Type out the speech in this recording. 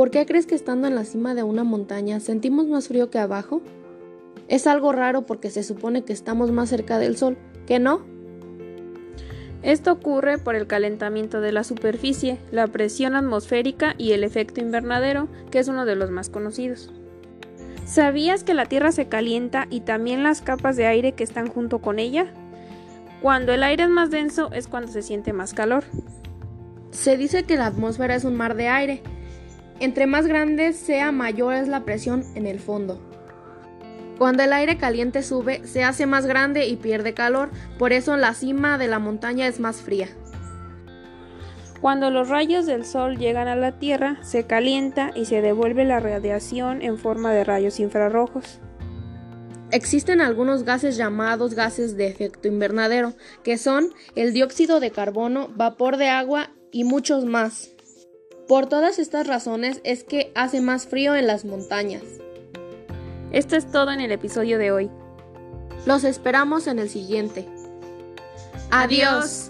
¿Por qué crees que estando en la cima de una montaña sentimos más frío que abajo? Es algo raro porque se supone que estamos más cerca del Sol, ¿que no? Esto ocurre por el calentamiento de la superficie, la presión atmosférica y el efecto invernadero, que es uno de los más conocidos. ¿Sabías que la Tierra se calienta y también las capas de aire que están junto con ella? Cuando el aire es más denso es cuando se siente más calor. Se dice que la atmósfera es un mar de aire. Entre más grande sea, mayor es la presión en el fondo. Cuando el aire caliente sube, se hace más grande y pierde calor, por eso la cima de la montaña es más fría. Cuando los rayos del sol llegan a la Tierra, se calienta y se devuelve la radiación en forma de rayos infrarrojos. Existen algunos gases llamados gases de efecto invernadero, que son el dióxido de carbono, vapor de agua y muchos más. Por todas estas razones es que hace más frío en las montañas. Esto es todo en el episodio de hoy. Los esperamos en el siguiente. Adiós.